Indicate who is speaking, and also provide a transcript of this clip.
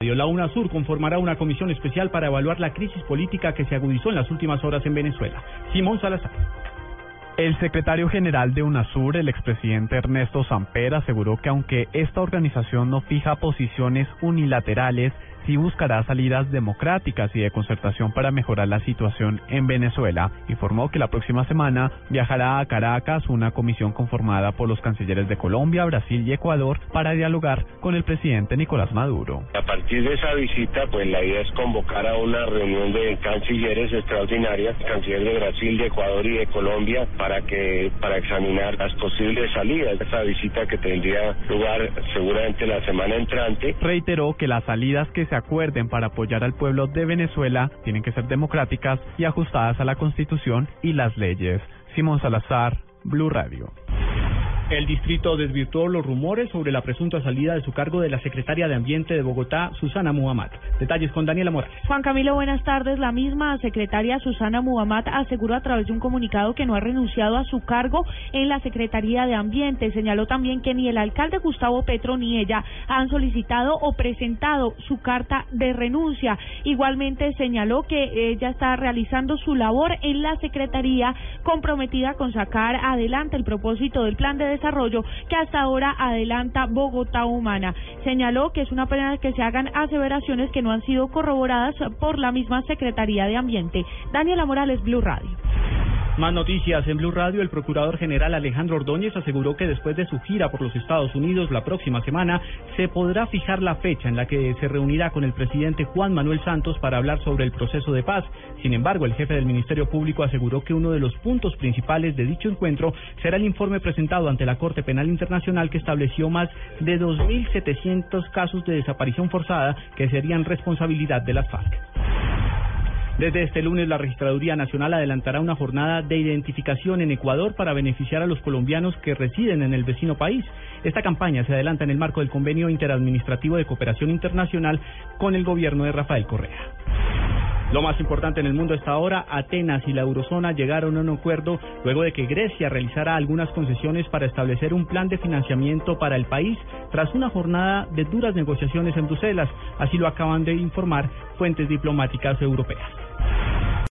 Speaker 1: La UNASUR conformará una comisión especial para evaluar la crisis política que se agudizó en las últimas horas en Venezuela. Simón Salazar.
Speaker 2: El secretario general de UNASUR, el expresidente Ernesto Samper, aseguró que aunque esta organización no fija posiciones unilaterales, sí buscará salidas democráticas y de concertación para mejorar la situación en Venezuela. Informó que la próxima semana viajará a Caracas una comisión conformada por los cancilleres de Colombia, Brasil y Ecuador para dialogar con el presidente Nicolás Maduro.
Speaker 3: A partir de esa visita, pues la idea es convocar a una reunión de cancilleres extraordinarias, cancilleres de Brasil, de Ecuador y de Colombia, para que para examinar las posibles salidas esa visita que tendría lugar seguramente la semana entrante.
Speaker 2: Reiteró que las salidas que acuerden para apoyar al pueblo de Venezuela tienen que ser democráticas y ajustadas a la Constitución y las leyes. Simón Salazar, Blue Radio.
Speaker 1: El distrito desvirtuó los rumores sobre la presunta salida de su cargo de la secretaria de Ambiente de Bogotá, Susana Muhammad. Detalles con Daniela Morales.
Speaker 4: Juan Camilo, buenas tardes. La misma secretaria Susana Muhammad aseguró a través de un comunicado que no ha renunciado a su cargo en la Secretaría de Ambiente. Señaló también que ni el alcalde Gustavo Petro ni ella han solicitado o presentado su carta de renuncia. Igualmente señaló que ella está realizando su labor en la Secretaría comprometida con sacar adelante el propósito del plan de desarrollo que hasta ahora adelanta Bogotá Humana. Señaló que es una pena que se hagan aseveraciones que no han sido corroboradas por la misma Secretaría de Ambiente. Daniela Morales, Blue Radio.
Speaker 1: Más noticias en Blue Radio. El procurador general Alejandro Ordóñez aseguró que después de su gira por los Estados Unidos la próxima semana se podrá fijar la fecha en la que se reunirá con el presidente Juan Manuel Santos para hablar sobre el proceso de paz. Sin embargo, el jefe del Ministerio Público aseguró que uno de los puntos principales de dicho encuentro será el informe presentado ante la Corte Penal Internacional que estableció más de 2.700 casos de desaparición forzada que serían responsabilidad de las FARC. Desde este lunes, la Registraduría Nacional adelantará una jornada de identificación en Ecuador para beneficiar a los colombianos que residen en el vecino país. Esta campaña se adelanta en el marco del Convenio Interadministrativo de Cooperación Internacional con el gobierno de Rafael Correa. Lo más importante en el mundo hasta ahora, Atenas y la eurozona llegaron a un acuerdo luego de que Grecia realizara algunas concesiones para establecer un plan de financiamiento para el país tras una jornada de duras negociaciones en Bruselas. Así lo acaban de informar fuentes diplomáticas europeas.